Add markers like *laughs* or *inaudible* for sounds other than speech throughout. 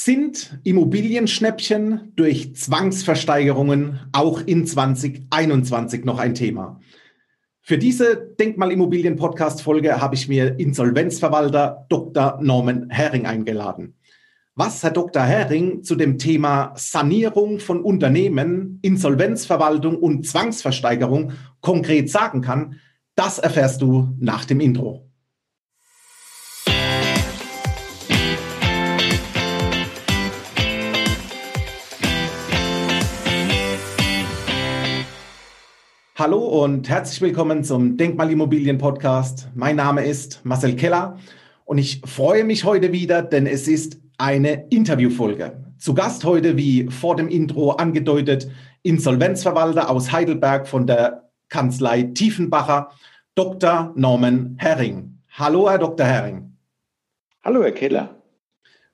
Sind Immobilienschnäppchen durch Zwangsversteigerungen auch in 2021 noch ein Thema? Für diese Denkmalimmobilien-Podcast-Folge habe ich mir Insolvenzverwalter Dr. Norman Hering eingeladen. Was Herr Dr. Hering zu dem Thema Sanierung von Unternehmen, Insolvenzverwaltung und Zwangsversteigerung konkret sagen kann, das erfährst du nach dem Intro. Hallo und herzlich willkommen zum Denkmalimmobilien Podcast. Mein Name ist Marcel Keller und ich freue mich heute wieder, denn es ist eine Interviewfolge. Zu Gast heute, wie vor dem Intro angedeutet, Insolvenzverwalter aus Heidelberg von der Kanzlei Tiefenbacher, Dr. Norman Herring. Hallo, Herr Dr. Herring. Hallo, Herr Keller.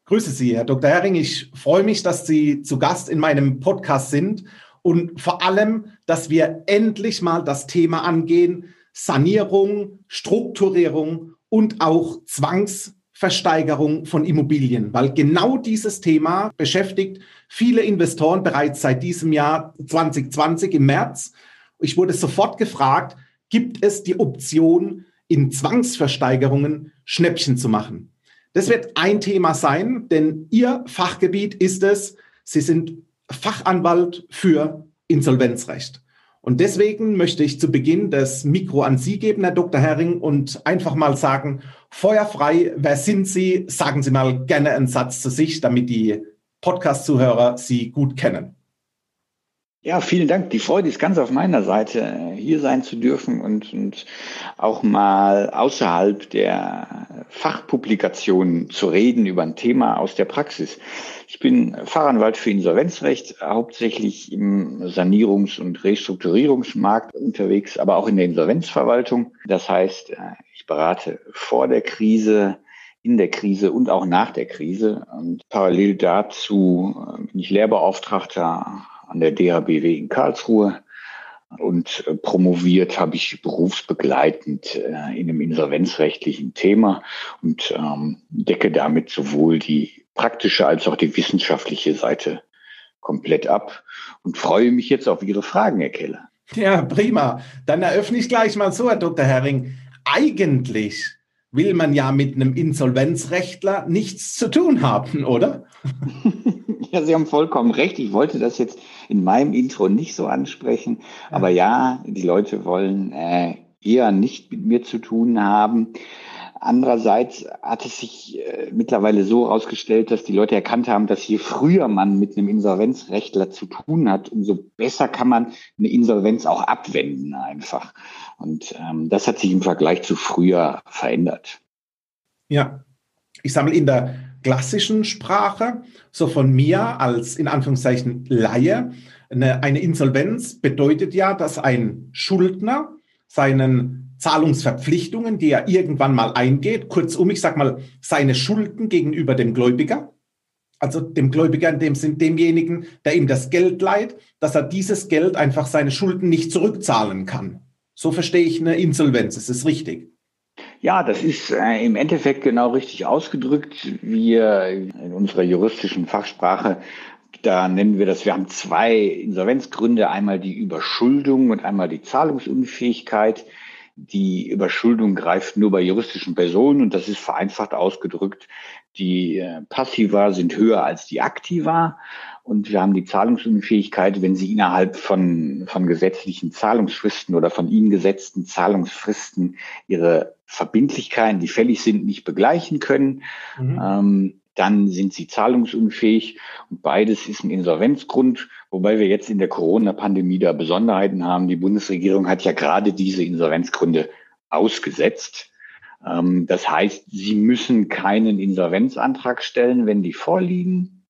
Grüße Sie, Herr Dr. Herring. Ich freue mich, dass Sie zu Gast in meinem Podcast sind und vor allem, dass wir endlich mal das Thema angehen, Sanierung, Strukturierung und auch Zwangsversteigerung von Immobilien, weil genau dieses Thema beschäftigt viele Investoren bereits seit diesem Jahr 2020 im März. Ich wurde sofort gefragt, gibt es die Option, in Zwangsversteigerungen Schnäppchen zu machen? Das wird ein Thema sein, denn Ihr Fachgebiet ist es, Sie sind Fachanwalt für Insolvenzrecht. Und deswegen möchte ich zu Beginn das Mikro an Sie geben, Herr Dr. Herring, und einfach mal sagen, feuerfrei, wer sind Sie? Sagen Sie mal gerne einen Satz zu sich, damit die Podcast-Zuhörer Sie gut kennen. Ja, vielen Dank. Die Freude ist ganz auf meiner Seite, hier sein zu dürfen und, und auch mal außerhalb der Fachpublikationen zu reden über ein Thema aus der Praxis. Ich bin Fachanwalt für Insolvenzrecht, hauptsächlich im Sanierungs- und Restrukturierungsmarkt unterwegs, aber auch in der Insolvenzverwaltung. Das heißt, äh, ich berate vor der Krise, in der Krise und auch nach der Krise. Und parallel dazu äh, bin ich Lehrbeauftragter an der DHBW in Karlsruhe und äh, promoviert habe ich berufsbegleitend äh, in einem insolvenzrechtlichen Thema und ähm, decke damit sowohl die praktische als auch die wissenschaftliche Seite komplett ab und freue mich jetzt auf Ihre Fragen, Herr Keller. Ja, prima. Dann eröffne ich gleich mal so, Herr Dr. Herring. Eigentlich will man ja mit einem Insolvenzrechtler nichts zu tun haben, oder? *laughs* Ja, Sie haben vollkommen recht. Ich wollte das jetzt in meinem Intro nicht so ansprechen. Ja. Aber ja, die Leute wollen äh, eher nicht mit mir zu tun haben. Andererseits hat es sich äh, mittlerweile so herausgestellt, dass die Leute erkannt haben, dass je früher man mit einem Insolvenzrechtler zu tun hat, umso besser kann man eine Insolvenz auch abwenden einfach. Und ähm, das hat sich im Vergleich zu früher verändert. Ja, ich sammle in der klassischen Sprache, so von mir als in Anführungszeichen Laie, eine, eine Insolvenz bedeutet ja, dass ein Schuldner seinen Zahlungsverpflichtungen, die er irgendwann mal eingeht, kurzum, ich sag mal, seine Schulden gegenüber dem Gläubiger, also dem Gläubiger in dem Sinn demjenigen, der ihm das Geld leiht, dass er dieses Geld einfach seine Schulden nicht zurückzahlen kann. So verstehe ich eine Insolvenz. Ist es richtig? Ja, das ist äh, im Endeffekt genau richtig ausgedrückt. Wir in unserer juristischen Fachsprache, da nennen wir das, wir haben zwei Insolvenzgründe, einmal die Überschuldung und einmal die Zahlungsunfähigkeit. Die Überschuldung greift nur bei juristischen Personen und das ist vereinfacht ausgedrückt. Die äh, Passiva sind höher als die Aktiva und wir haben die Zahlungsunfähigkeit, wenn sie innerhalb von, von gesetzlichen Zahlungsfristen oder von ihnen gesetzten Zahlungsfristen ihre Verbindlichkeiten, die fällig sind, nicht begleichen können. Mhm. Ähm, dann sind sie zahlungsunfähig und beides ist ein Insolvenzgrund, wobei wir jetzt in der Corona-Pandemie da Besonderheiten haben. Die Bundesregierung hat ja gerade diese Insolvenzgründe ausgesetzt. Ähm, das heißt, sie müssen keinen Insolvenzantrag stellen, wenn die vorliegen.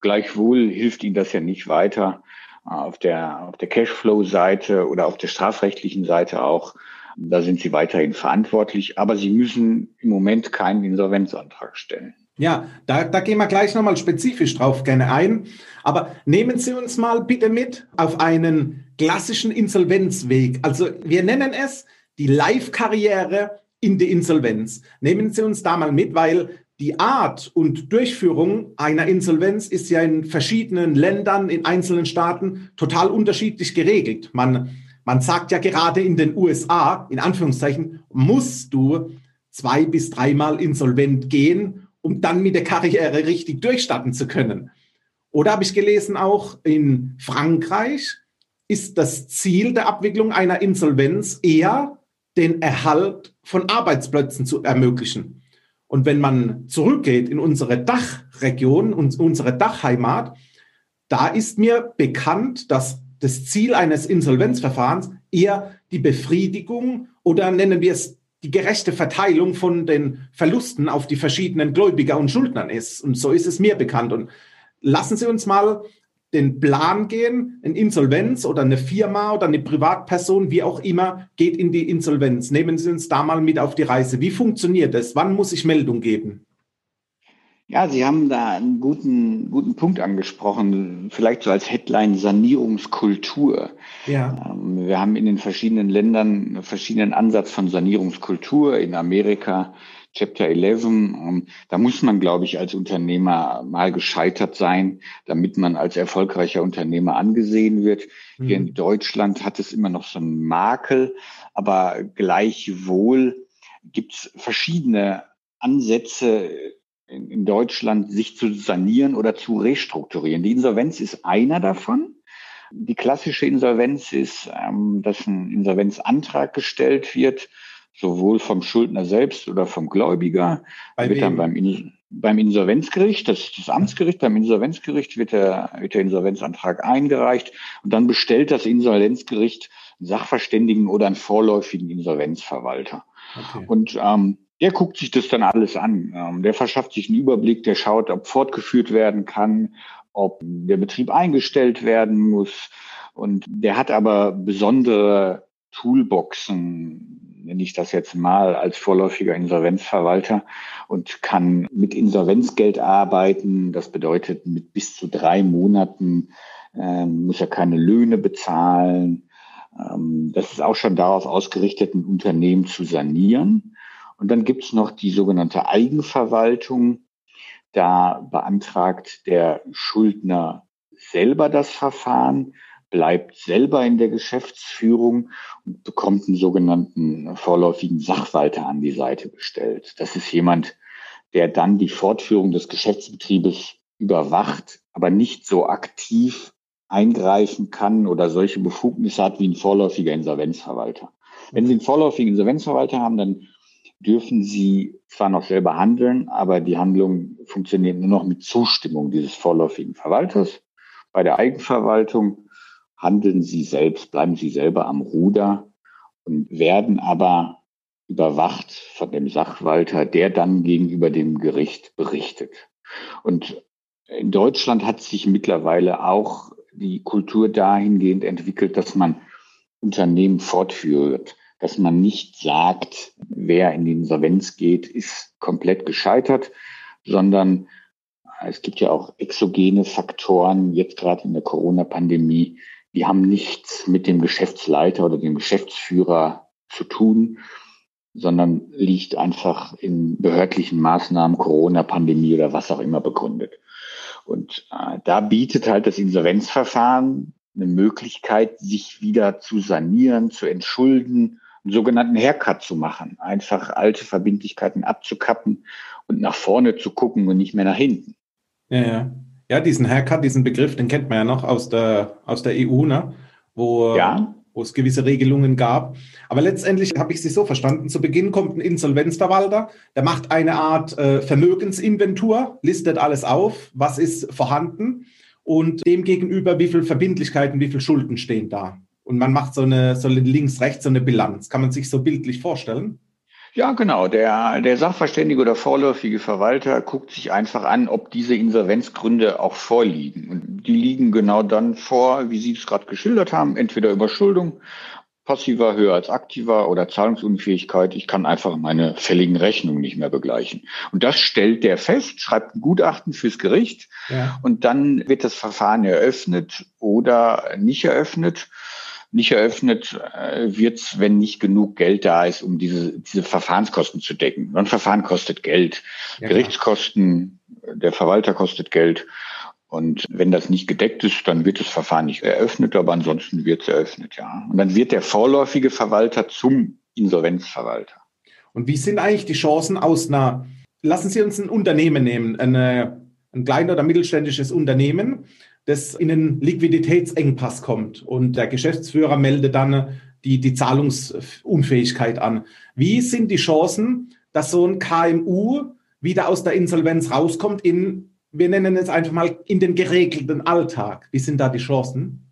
Gleichwohl hilft Ihnen das ja nicht weiter äh, auf der, auf der Cashflow-Seite oder auf der strafrechtlichen Seite auch. Da sind Sie weiterhin verantwortlich, aber Sie müssen im Moment keinen Insolvenzantrag stellen. Ja, da, da gehen wir gleich nochmal spezifisch drauf gerne ein. Aber nehmen Sie uns mal bitte mit auf einen klassischen Insolvenzweg. Also wir nennen es die Live-Karriere in die Insolvenz. Nehmen Sie uns da mal mit, weil die Art und Durchführung einer Insolvenz ist ja in verschiedenen Ländern, in einzelnen Staaten total unterschiedlich geregelt. Man, man sagt ja gerade in den USA, in Anführungszeichen, musst du zwei bis dreimal insolvent gehen, um dann mit der Karriere richtig durchstarten zu können. Oder habe ich gelesen, auch in Frankreich ist das Ziel der Abwicklung einer Insolvenz eher den Erhalt von Arbeitsplätzen zu ermöglichen. Und wenn man zurückgeht in unsere Dachregion, unsere Dachheimat, da ist mir bekannt, dass das Ziel eines Insolvenzverfahrens eher die Befriedigung oder nennen wir es die gerechte Verteilung von den Verlusten auf die verschiedenen Gläubiger und Schuldnern ist. Und so ist es mir bekannt. Und lassen Sie uns mal den Plan gehen, eine Insolvenz oder eine Firma oder eine Privatperson, wie auch immer, geht in die Insolvenz. Nehmen Sie uns da mal mit auf die Reise. Wie funktioniert das? Wann muss ich Meldung geben? Ja, Sie haben da einen guten, guten Punkt angesprochen, vielleicht so als Headline Sanierungskultur. Ja. Ähm, wir haben in den verschiedenen Ländern einen verschiedenen Ansatz von Sanierungskultur. In Amerika Chapter 11, ähm, da muss man, glaube ich, als Unternehmer mal gescheitert sein, damit man als erfolgreicher Unternehmer angesehen wird. Mhm. Hier in Deutschland hat es immer noch so einen Makel, aber gleichwohl gibt es verschiedene Ansätze in, in Deutschland, sich zu sanieren oder zu restrukturieren. Die Insolvenz ist einer davon. Die klassische Insolvenz ist, ähm, dass ein Insolvenzantrag gestellt wird sowohl vom Schuldner selbst oder vom Gläubiger. Bei wird dann beim, beim Insolvenzgericht, das ist das Amtsgericht, beim Insolvenzgericht wird der, wird der Insolvenzantrag eingereicht und dann bestellt das Insolvenzgericht einen Sachverständigen oder einen vorläufigen Insolvenzverwalter. Okay. Und ähm, der guckt sich das dann alles an. Ähm, der verschafft sich einen Überblick, der schaut, ob fortgeführt werden kann, ob der Betrieb eingestellt werden muss. Und der hat aber besondere Toolboxen, nenne ich das jetzt mal, als vorläufiger Insolvenzverwalter und kann mit Insolvenzgeld arbeiten. Das bedeutet, mit bis zu drei Monaten ähm, muss er keine Löhne bezahlen. Ähm, das ist auch schon darauf ausgerichtet, ein Unternehmen zu sanieren. Und dann gibt es noch die sogenannte Eigenverwaltung. Da beantragt der Schuldner selber das Verfahren bleibt selber in der Geschäftsführung und bekommt einen sogenannten vorläufigen Sachwalter an die Seite gestellt. Das ist jemand, der dann die Fortführung des Geschäftsbetriebes überwacht, aber nicht so aktiv eingreifen kann oder solche Befugnisse hat wie ein vorläufiger Insolvenzverwalter. Wenn Sie einen vorläufigen Insolvenzverwalter haben, dann dürfen Sie zwar noch selber handeln, aber die Handlung funktioniert nur noch mit Zustimmung dieses vorläufigen Verwalters. Bei der Eigenverwaltung handeln sie selbst, bleiben sie selber am Ruder und werden aber überwacht von dem Sachwalter, der dann gegenüber dem Gericht berichtet. Und in Deutschland hat sich mittlerweile auch die Kultur dahingehend entwickelt, dass man Unternehmen fortführt, dass man nicht sagt, wer in die Insolvenz geht, ist komplett gescheitert, sondern es gibt ja auch exogene Faktoren, jetzt gerade in der Corona-Pandemie, die haben nichts mit dem Geschäftsleiter oder dem Geschäftsführer zu tun, sondern liegt einfach in behördlichen Maßnahmen, Corona-Pandemie oder was auch immer begründet. Und äh, da bietet halt das Insolvenzverfahren eine Möglichkeit, sich wieder zu sanieren, zu entschulden, einen sogenannten Haircut zu machen, einfach alte Verbindlichkeiten abzukappen und nach vorne zu gucken und nicht mehr nach hinten. Ja, ja. Ja, diesen Haircut, diesen Begriff, den kennt man ja noch aus der, aus der EU, ne? wo, ja. wo es gewisse Regelungen gab. Aber letztendlich habe ich sie so verstanden, zu Beginn kommt ein Insolvenzverwalter, der macht eine Art äh, Vermögensinventur, listet alles auf, was ist vorhanden und demgegenüber, wie viel Verbindlichkeiten, wie viel Schulden stehen da. Und man macht so eine, so links, rechts so eine Bilanz. Kann man sich so bildlich vorstellen? Ja, genau. Der, der Sachverständige oder vorläufige Verwalter guckt sich einfach an, ob diese Insolvenzgründe auch vorliegen. Und die liegen genau dann vor, wie Sie es gerade geschildert haben, entweder Überschuldung, passiver höher als aktiver oder Zahlungsunfähigkeit. Ich kann einfach meine fälligen Rechnungen nicht mehr begleichen. Und das stellt der fest, schreibt ein Gutachten fürs Gericht ja. und dann wird das Verfahren eröffnet oder nicht eröffnet. Nicht eröffnet äh, wird, wenn nicht genug Geld da ist, um diese, diese Verfahrenskosten zu decken. ein Verfahren kostet Geld. Ja, Gerichtskosten, der Verwalter kostet Geld. Und wenn das nicht gedeckt ist, dann wird das Verfahren nicht eröffnet, aber ansonsten wird es eröffnet, ja. Und dann wird der vorläufige Verwalter zum Insolvenzverwalter. Und wie sind eigentlich die Chancen aus einer, lassen Sie uns ein Unternehmen nehmen, eine, ein kleines oder mittelständisches Unternehmen, das in einen Liquiditätsengpass kommt und der Geschäftsführer meldet dann die, die Zahlungsunfähigkeit an. Wie sind die Chancen, dass so ein KMU wieder aus der Insolvenz rauskommt in wir nennen es einfach mal in den geregelten Alltag. Wie sind da die Chancen?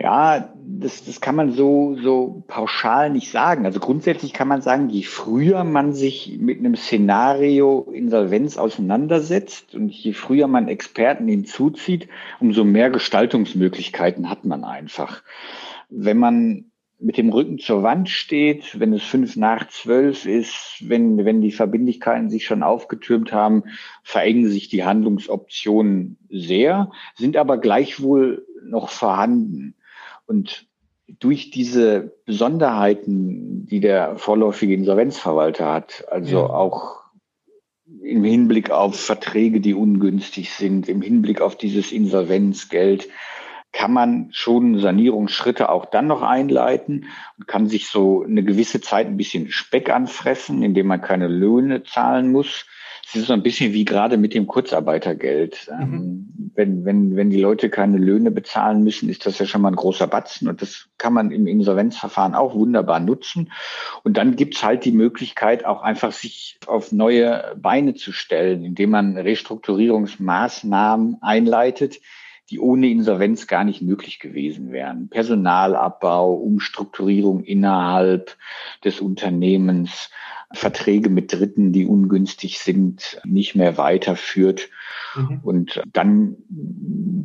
Ja, das, das kann man so, so pauschal nicht sagen. Also grundsätzlich kann man sagen, je früher man sich mit einem Szenario Insolvenz auseinandersetzt und je früher man Experten hinzuzieht, umso mehr Gestaltungsmöglichkeiten hat man einfach. Wenn man mit dem Rücken zur Wand steht, wenn es fünf nach zwölf ist, wenn, wenn die Verbindlichkeiten sich schon aufgetürmt haben, verengen sich die Handlungsoptionen sehr, sind aber gleichwohl noch vorhanden. Und durch diese Besonderheiten, die der vorläufige Insolvenzverwalter hat, also ja. auch im Hinblick auf Verträge, die ungünstig sind, im Hinblick auf dieses Insolvenzgeld, kann man schon Sanierungsschritte auch dann noch einleiten und kann sich so eine gewisse Zeit ein bisschen Speck anfressen, indem man keine Löhne zahlen muss. Es ist so ein bisschen wie gerade mit dem Kurzarbeitergeld. Mhm. Ähm, wenn, wenn, wenn die Leute keine Löhne bezahlen müssen, ist das ja schon mal ein großer Batzen und das kann man im Insolvenzverfahren auch wunderbar nutzen. Und dann gibt's halt die Möglichkeit, auch einfach sich auf neue Beine zu stellen, indem man Restrukturierungsmaßnahmen einleitet, die ohne Insolvenz gar nicht möglich gewesen wären. Personalabbau, Umstrukturierung innerhalb des Unternehmens, Verträge mit Dritten, die ungünstig sind, nicht mehr weiterführt. Mhm. Und dann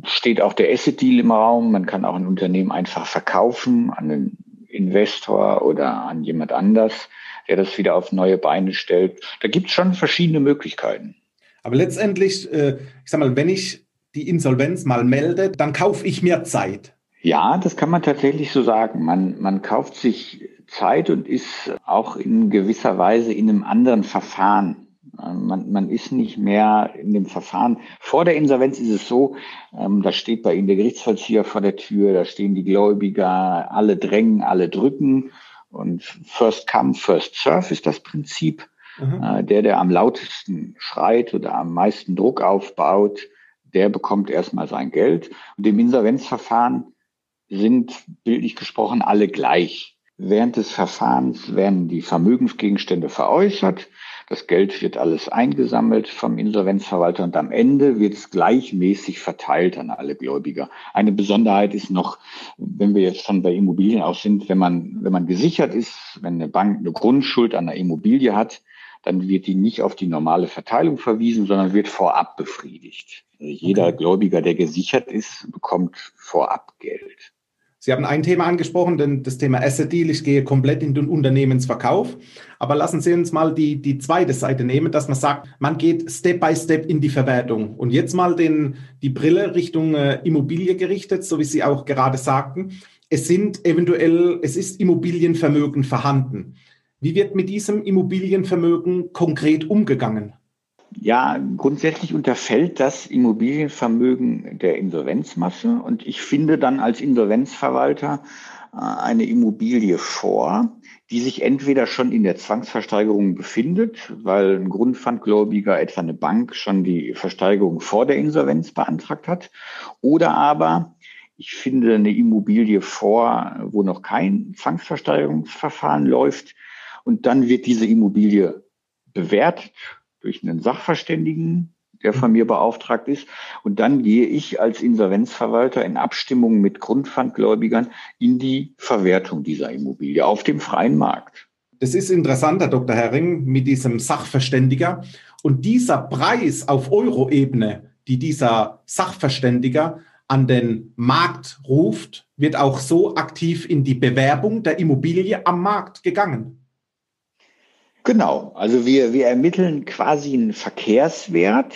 steht auch der Asset-Deal im Raum. Man kann auch ein Unternehmen einfach verkaufen an einen Investor oder an jemand anders, der das wieder auf neue Beine stellt. Da gibt es schon verschiedene Möglichkeiten. Aber letztendlich, äh, ich sag mal, wenn ich die Insolvenz mal meldet, dann kaufe ich mir Zeit. Ja, das kann man tatsächlich so sagen. Man, man kauft sich Zeit und ist auch in gewisser Weise in einem anderen Verfahren. Man, man ist nicht mehr in dem Verfahren. Vor der Insolvenz ist es so, ähm, da steht bei Ihnen der Gerichtsvollzieher vor der Tür, da stehen die Gläubiger, alle drängen, alle drücken. Und First Come, First Serve ist das Prinzip. Mhm. Äh, der, der am lautesten schreit oder am meisten Druck aufbaut, der bekommt erstmal sein Geld. Und im Insolvenzverfahren sind bildlich gesprochen alle gleich. Während des Verfahrens werden die Vermögensgegenstände veräußert. Das Geld wird alles eingesammelt vom Insolvenzverwalter und am Ende wird es gleichmäßig verteilt an alle Gläubiger. Eine Besonderheit ist noch, wenn wir jetzt schon bei Immobilien auch sind, wenn man, wenn man gesichert ist, wenn eine Bank eine Grundschuld an einer Immobilie hat, dann wird die nicht auf die normale Verteilung verwiesen, sondern wird vorab befriedigt. Also jeder okay. Gläubiger, der gesichert ist, bekommt vorab Geld. Sie haben ein Thema angesprochen, denn das Thema Asset Deal. Ich gehe komplett in den Unternehmensverkauf. Aber lassen Sie uns mal die, die zweite Seite nehmen, dass man sagt, man geht Step by Step in die Verwertung. Und jetzt mal den, die Brille Richtung äh, Immobilie gerichtet, so wie Sie auch gerade sagten. Es sind eventuell, es ist Immobilienvermögen vorhanden. Wie wird mit diesem Immobilienvermögen konkret umgegangen? Ja, grundsätzlich unterfällt das Immobilienvermögen der Insolvenzmasse und ich finde dann als Insolvenzverwalter äh, eine Immobilie vor, die sich entweder schon in der Zwangsversteigerung befindet, weil ein Grundpfandgläubiger, etwa eine Bank, schon die Versteigerung vor der Insolvenz beantragt hat, oder aber ich finde eine Immobilie vor, wo noch kein Zwangsversteigerungsverfahren läuft, und dann wird diese Immobilie bewertet durch einen Sachverständigen, der von mir beauftragt ist. Und dann gehe ich als Insolvenzverwalter in Abstimmung mit Grundpfandgläubigern in die Verwertung dieser Immobilie auf dem freien Markt. Das ist interessant, Herr Dr. Herring, mit diesem Sachverständiger. Und dieser Preis auf Euro-Ebene, die dieser Sachverständiger an den Markt ruft, wird auch so aktiv in die Bewerbung der Immobilie am Markt gegangen. Genau, also wir, wir ermitteln quasi einen Verkehrswert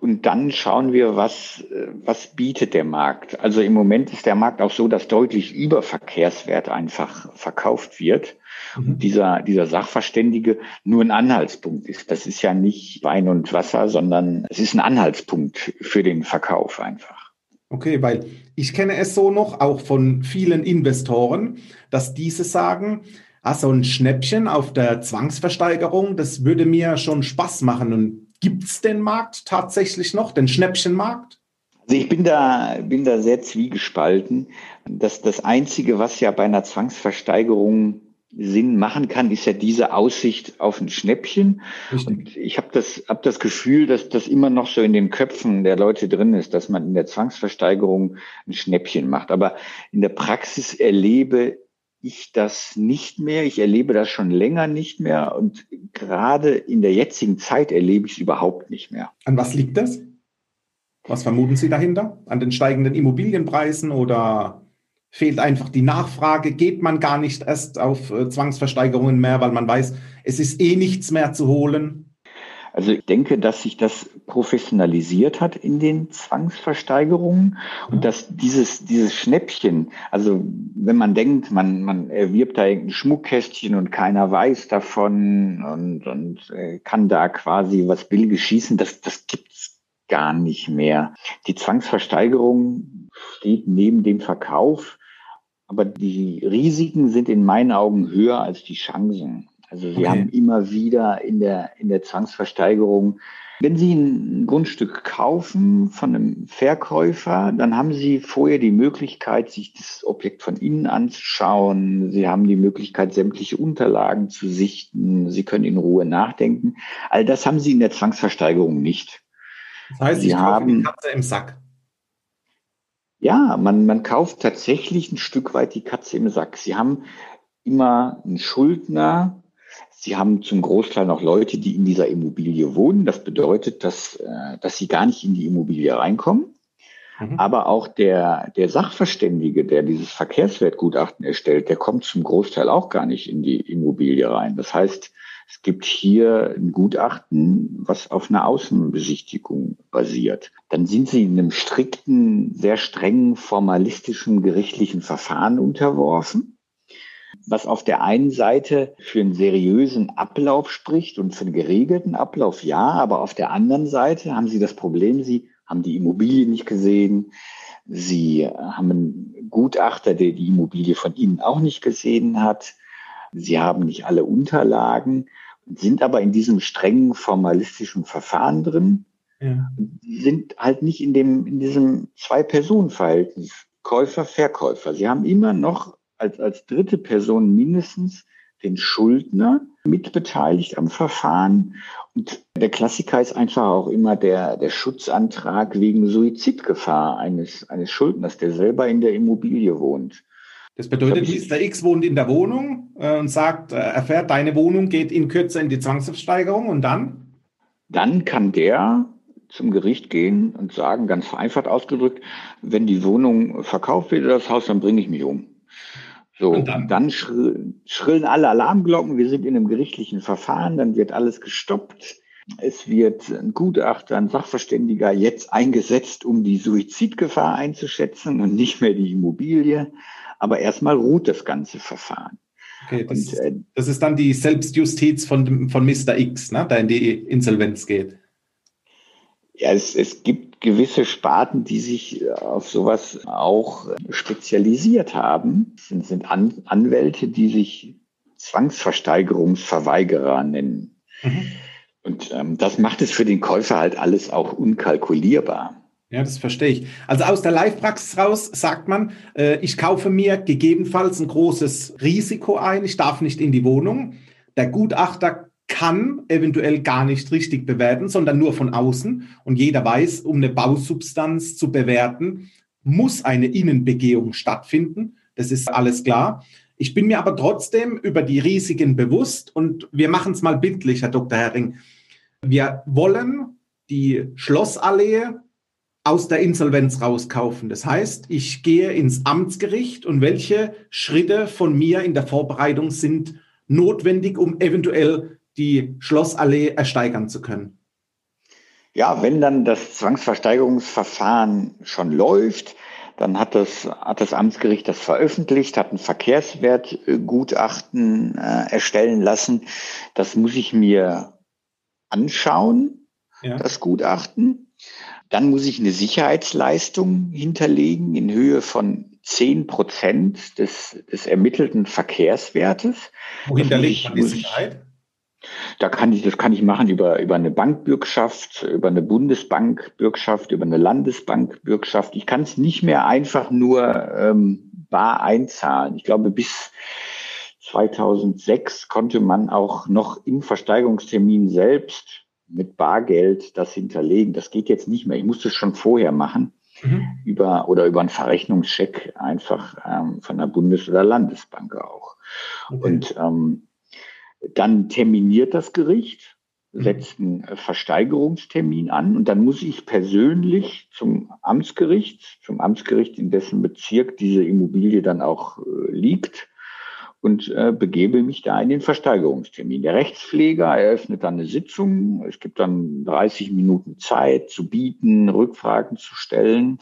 Und dann schauen wir, was, was bietet der Markt. Also im Moment ist der Markt auch so, dass deutlich über Verkehrswert einfach verkauft wird. Und mhm. dieser, dieser Sachverständige nur ein Anhaltspunkt ist. Das ist ja nicht Wein und Wasser, sondern es ist ein Anhaltspunkt für den Verkauf einfach. Okay, weil ich kenne es so noch, auch von vielen Investoren, dass diese sagen, ah, so ein Schnäppchen auf der Zwangsversteigerung, das würde mir schon Spaß machen. Und gibt es den Markt tatsächlich noch, den Schnäppchenmarkt? Also ich bin da, bin da sehr zwiegespalten. Das, das Einzige, was ja bei einer Zwangsversteigerung Sinn machen kann, ist ja diese Aussicht auf ein Schnäppchen. Und ich habe das, hab das Gefühl, dass das immer noch so in den Köpfen der Leute drin ist, dass man in der Zwangsversteigerung ein Schnäppchen macht. Aber in der Praxis erlebe ich das nicht mehr. Ich erlebe das schon länger nicht mehr. Und gerade in der jetzigen Zeit erlebe ich es überhaupt nicht mehr. An was liegt das? Was vermuten Sie dahinter? An den steigenden Immobilienpreisen oder fehlt einfach die Nachfrage, geht man gar nicht erst auf äh, Zwangsversteigerungen mehr, weil man weiß, es ist eh nichts mehr zu holen? Also ich denke, dass sich das professionalisiert hat in den Zwangsversteigerungen und dass dieses, dieses Schnäppchen, also wenn man denkt, man, man erwirbt da irgendein Schmuckkästchen und keiner weiß davon und, und äh, kann da quasi was Billiges schießen, das, das gibt's gar nicht mehr. Die Zwangsversteigerung steht neben dem Verkauf aber die Risiken sind in meinen Augen höher als die Chancen. Also Sie okay. haben immer wieder in der, in der Zwangsversteigerung, wenn Sie ein Grundstück kaufen von einem Verkäufer, dann haben Sie vorher die Möglichkeit, sich das Objekt von innen anzuschauen. Sie haben die Möglichkeit, sämtliche Unterlagen zu sichten. Sie können in Ruhe nachdenken. All das haben Sie in der Zwangsversteigerung nicht. Das heißt, Sie haben die Katze im Sack. Ja, man, man kauft tatsächlich ein Stück weit die Katze im Sack. Sie haben immer einen Schuldner. Sie haben zum Großteil noch Leute, die in dieser Immobilie wohnen. Das bedeutet, dass, äh, dass sie gar nicht in die Immobilie reinkommen. Mhm. Aber auch der, der Sachverständige, der dieses Verkehrswertgutachten erstellt, der kommt zum Großteil auch gar nicht in die Immobilie rein. Das heißt, es gibt hier ein Gutachten, was auf einer Außenbesichtigung basiert. Dann sind Sie in einem strikten, sehr strengen, formalistischen gerichtlichen Verfahren unterworfen, was auf der einen Seite für einen seriösen Ablauf spricht und für einen geregelten Ablauf, ja, aber auf der anderen Seite haben Sie das Problem, Sie haben die Immobilie nicht gesehen, Sie haben einen Gutachter, der die Immobilie von Ihnen auch nicht gesehen hat. Sie haben nicht alle Unterlagen, sind aber in diesem strengen formalistischen Verfahren drin, ja. sind halt nicht in dem, in diesem Zwei-Personen-Verhältnis, Käufer, Verkäufer. Sie haben immer noch als, als dritte Person mindestens den Schuldner mitbeteiligt am Verfahren. Und der Klassiker ist einfach auch immer der, der Schutzantrag wegen Suizidgefahr eines, eines Schuldners, der selber in der Immobilie wohnt. Das bedeutet, Mr. X wohnt in der Wohnung äh, und sagt, äh, erfährt, deine Wohnung geht in Kürze in die Zwangsversteigerung und dann? Dann kann der zum Gericht gehen und sagen, ganz vereinfacht ausgedrückt, wenn die Wohnung verkauft wird oder das Haus, dann bringe ich mich um. So, und dann, dann schrillen alle Alarmglocken, wir sind in einem gerichtlichen Verfahren, dann wird alles gestoppt. Es wird ein Gutachter, ein Sachverständiger jetzt eingesetzt, um die Suizidgefahr einzuschätzen und nicht mehr die Immobilie. Aber erstmal ruht das ganze Verfahren. Okay, das, und, äh, das ist dann die Selbstjustiz von, von Mr. X, ne, der in die Insolvenz geht. Ja, es, es gibt gewisse Sparten, die sich auf sowas auch spezialisiert haben. Es sind, sind An Anwälte, die sich Zwangsversteigerungsverweigerer nennen. Mhm. Und ähm, das macht es für den Käufer halt alles auch unkalkulierbar. Ja, das verstehe ich. Also aus der Live-Praxis raus sagt man, äh, ich kaufe mir gegebenenfalls ein großes Risiko ein, ich darf nicht in die Wohnung. Der Gutachter kann eventuell gar nicht richtig bewerten, sondern nur von außen. Und jeder weiß, um eine Bausubstanz zu bewerten, muss eine Innenbegehung stattfinden. Das ist alles klar. Ich bin mir aber trotzdem über die Risiken bewusst und wir machen es mal bildlich, Herr Dr. Herring. Wir wollen die Schlossallee aus der Insolvenz rauskaufen. Das heißt, ich gehe ins Amtsgericht und welche Schritte von mir in der Vorbereitung sind notwendig, um eventuell die Schlossallee ersteigern zu können? Ja, wenn dann das Zwangsversteigerungsverfahren schon läuft, dann hat das, hat das Amtsgericht das veröffentlicht, hat ein Verkehrswertgutachten äh, erstellen lassen. Das muss ich mir anschauen, ja. das Gutachten. Dann muss ich eine Sicherheitsleistung hinterlegen in Höhe von 10 Prozent des, des ermittelten Verkehrswertes. Wo hinterlegt man die Sicherheit? Da kann ich, das kann ich machen über, über eine Bankbürgschaft, über eine Bundesbankbürgschaft, über eine Landesbankbürgschaft. Ich kann es nicht mehr einfach nur ähm, bar einzahlen. Ich glaube, bis 2006 konnte man auch noch im Versteigerungstermin selbst mit Bargeld das hinterlegen. Das geht jetzt nicht mehr. Ich musste es schon vorher machen. Mhm. Über oder über einen Verrechnungscheck einfach ähm, von der Bundes- oder Landesbank auch. Okay. Und ähm, dann terminiert das Gericht, mhm. setzt einen Versteigerungstermin an und dann muss ich persönlich zum Amtsgericht, zum Amtsgericht, in dessen Bezirk diese Immobilie dann auch äh, liegt und äh, begebe mich da in den Versteigerungstermin. Der Rechtspfleger eröffnet dann eine Sitzung. Es gibt dann 30 Minuten Zeit zu bieten, Rückfragen zu stellen.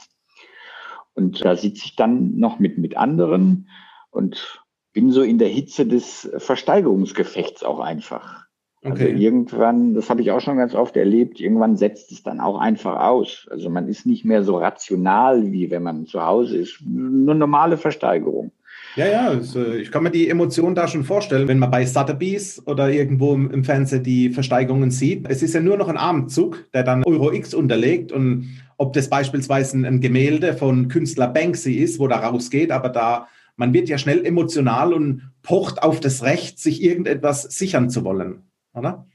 Und da sitze ich dann noch mit, mit anderen und bin so in der Hitze des Versteigerungsgefechts auch einfach. Also okay. Also irgendwann, das habe ich auch schon ganz oft erlebt, irgendwann setzt es dann auch einfach aus. Also man ist nicht mehr so rational, wie wenn man zu Hause ist. Nur normale Versteigerung. Ja, ja, also ich kann mir die Emotionen da schon vorstellen, wenn man bei Sotheby's oder irgendwo im Fernsehen die Versteigerungen sieht. Es ist ja nur noch ein Armzug, der dann Euro X unterlegt und ob das beispielsweise ein Gemälde von Künstler Banksy ist, wo da rausgeht, aber da man wird ja schnell emotional und pocht auf das Recht, sich irgendetwas sichern zu wollen, oder?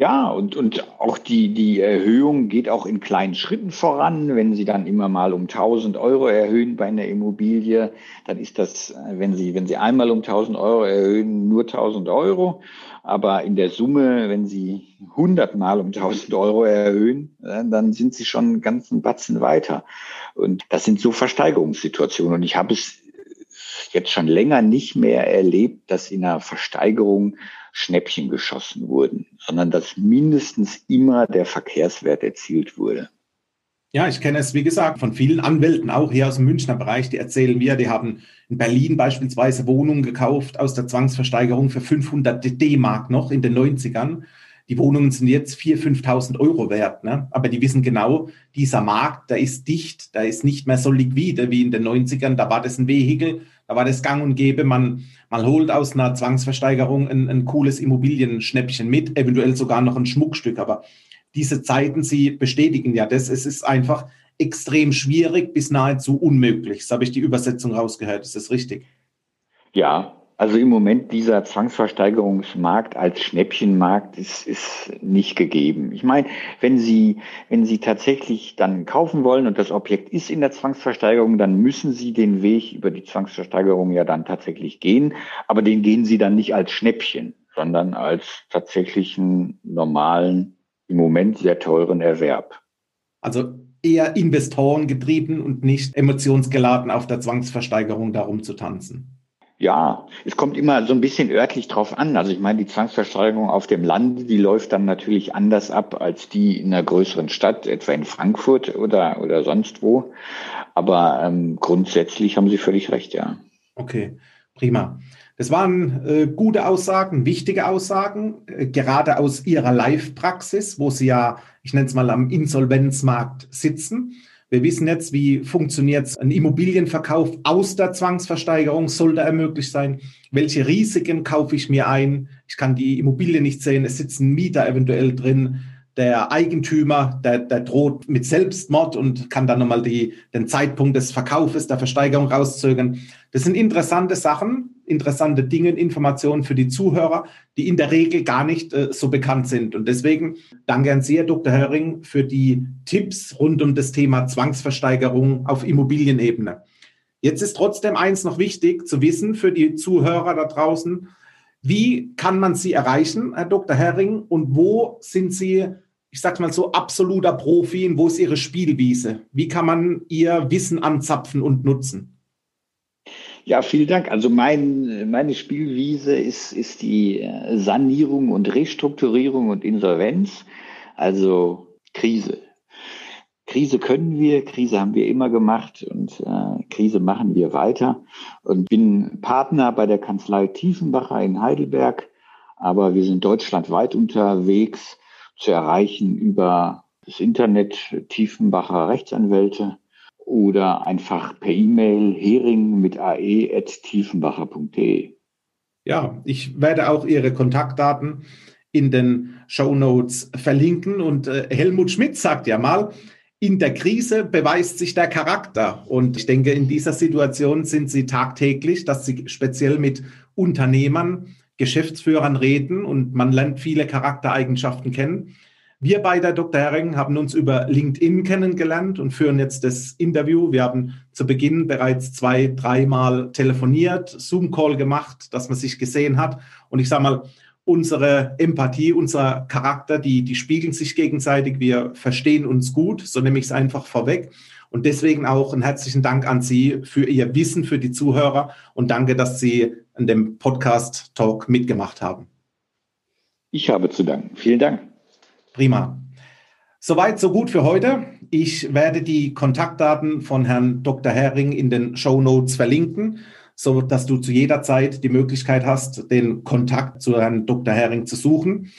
Ja, und, und auch die, die Erhöhung geht auch in kleinen Schritten voran. Wenn Sie dann immer mal um 1000 Euro erhöhen bei einer Immobilie, dann ist das, wenn Sie, wenn Sie einmal um 1000 Euro erhöhen, nur 1000 Euro. Aber in der Summe, wenn Sie 100 Mal um 1000 Euro erhöhen, dann sind Sie schon einen ganzen Batzen weiter. Und das sind so Versteigerungssituationen. Und ich habe es jetzt schon länger nicht mehr erlebt, dass in einer Versteigerung Schnäppchen geschossen wurden, sondern dass mindestens immer der Verkehrswert erzielt wurde. Ja, ich kenne es, wie gesagt, von vielen Anwälten, auch hier aus dem Münchner Bereich, die erzählen mir, die haben in Berlin beispielsweise Wohnungen gekauft aus der Zwangsversteigerung für 500 D-Mark noch in den 90ern. Die Wohnungen sind jetzt 4.000, 5.000 Euro wert. Ne? Aber die wissen genau, dieser Markt, der ist dicht, der ist nicht mehr so liquide wie in den 90ern. Da war das ein Vehikel, da war das gang und gäbe, man, man holt aus einer Zwangsversteigerung ein, ein cooles Immobilienschnäppchen mit, eventuell sogar noch ein Schmuckstück. Aber diese Zeiten, sie bestätigen ja das. Es ist einfach extrem schwierig bis nahezu unmöglich. Das habe ich die Übersetzung rausgehört. Ist das richtig? Ja, also im Moment dieser Zwangsversteigerungsmarkt als Schnäppchenmarkt ist, ist nicht gegeben. Ich meine, wenn Sie, wenn Sie tatsächlich dann kaufen wollen und das Objekt ist in der Zwangsversteigerung, dann müssen Sie den Weg über die Zwangsversteigerung ja dann tatsächlich gehen. Aber den gehen Sie dann nicht als Schnäppchen, sondern als tatsächlichen normalen, im Moment sehr teuren Erwerb. Also eher Investoren getrieben und nicht emotionsgeladen auf der Zwangsversteigerung darum zu tanzen. Ja, es kommt immer so ein bisschen örtlich drauf an. Also ich meine, die Zwangsversteigerung auf dem Land, die läuft dann natürlich anders ab als die in einer größeren Stadt, etwa in Frankfurt oder, oder sonst wo. Aber ähm, grundsätzlich haben Sie völlig recht, ja. Okay, prima. Das waren äh, gute Aussagen, wichtige Aussagen, äh, gerade aus Ihrer Live-Praxis, wo Sie ja, ich nenne es mal, am Insolvenzmarkt sitzen. Wir wissen jetzt, wie funktioniert ein Immobilienverkauf aus der Zwangsversteigerung, soll da ermöglicht sein? Welche Risiken kaufe ich mir ein? Ich kann die Immobilie nicht sehen, es sitzt ein Mieter eventuell drin. Der Eigentümer, der, der droht mit Selbstmord und kann dann nochmal die, den Zeitpunkt des Verkaufes, der Versteigerung rauszögern. Das sind interessante Sachen, interessante Dinge, Informationen für die Zuhörer, die in der Regel gar nicht äh, so bekannt sind. Und deswegen danke an Sie, Herr Dr. Höring, für die Tipps rund um das Thema Zwangsversteigerung auf Immobilienebene. Jetzt ist trotzdem eins noch wichtig zu wissen für die Zuhörer da draußen. Wie kann man Sie erreichen, Herr Dr. Herring, und wo sind Sie, ich sage mal so, absoluter Profi und wo ist Ihre Spielwiese? Wie kann man Ihr Wissen anzapfen und nutzen? Ja, vielen Dank. Also mein, meine Spielwiese ist, ist die äh, Sanierung und Restrukturierung und Insolvenz. Also Krise. Krise können wir, Krise haben wir immer gemacht und äh, Krise machen wir weiter. Und bin Partner bei der Kanzlei Tiefenbacher in Heidelberg, aber wir sind deutschlandweit unterwegs zu erreichen über das Internet Tiefenbacher Rechtsanwälte oder einfach per E-Mail hering mit ae.tiefenbacher.de. Ja, ich werde auch Ihre Kontaktdaten in den Show Notes verlinken. Und äh, Helmut Schmidt sagt ja mal, in der Krise beweist sich der Charakter. Und ich denke, in dieser Situation sind Sie tagtäglich, dass Sie speziell mit Unternehmern, Geschäftsführern reden und man lernt viele Charaktereigenschaften kennen. Wir beide, Dr. Herring, haben uns über LinkedIn kennengelernt und führen jetzt das Interview. Wir haben zu Beginn bereits zwei, dreimal telefoniert, Zoom-Call gemacht, dass man sich gesehen hat. Und ich sage mal, unsere Empathie, unser Charakter, die, die spiegeln sich gegenseitig. Wir verstehen uns gut, so nehme ich es einfach vorweg. Und deswegen auch einen herzlichen Dank an Sie für Ihr Wissen, für die Zuhörer und danke, dass Sie an dem Podcast Talk mitgemacht haben. Ich habe zu danken. Vielen Dank. Prima. Soweit, so gut für heute. Ich werde die Kontaktdaten von Herrn Dr. Hering in den Show Notes verlinken, so dass du zu jeder Zeit die Möglichkeit hast, den Kontakt zu Herrn Dr. Hering zu suchen.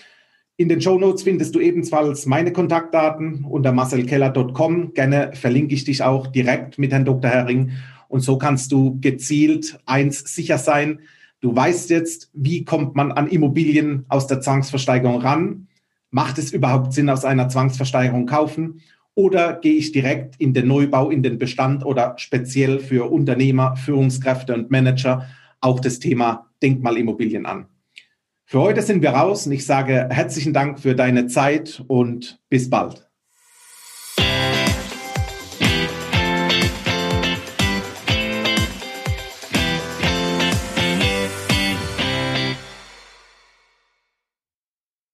In den Show Notes findest du ebenfalls meine Kontaktdaten unter marcelkeller.com. Gerne verlinke ich dich auch direkt mit Herrn Dr. Hering. Und so kannst du gezielt eins sicher sein. Du weißt jetzt, wie kommt man an Immobilien aus der Zwangsversteigerung ran? Macht es überhaupt Sinn, aus einer Zwangsversteigerung kaufen? Oder gehe ich direkt in den Neubau, in den Bestand oder speziell für Unternehmer, Führungskräfte und Manager auch das Thema Denkmalimmobilien an? Für heute sind wir raus und ich sage herzlichen Dank für deine Zeit und bis bald.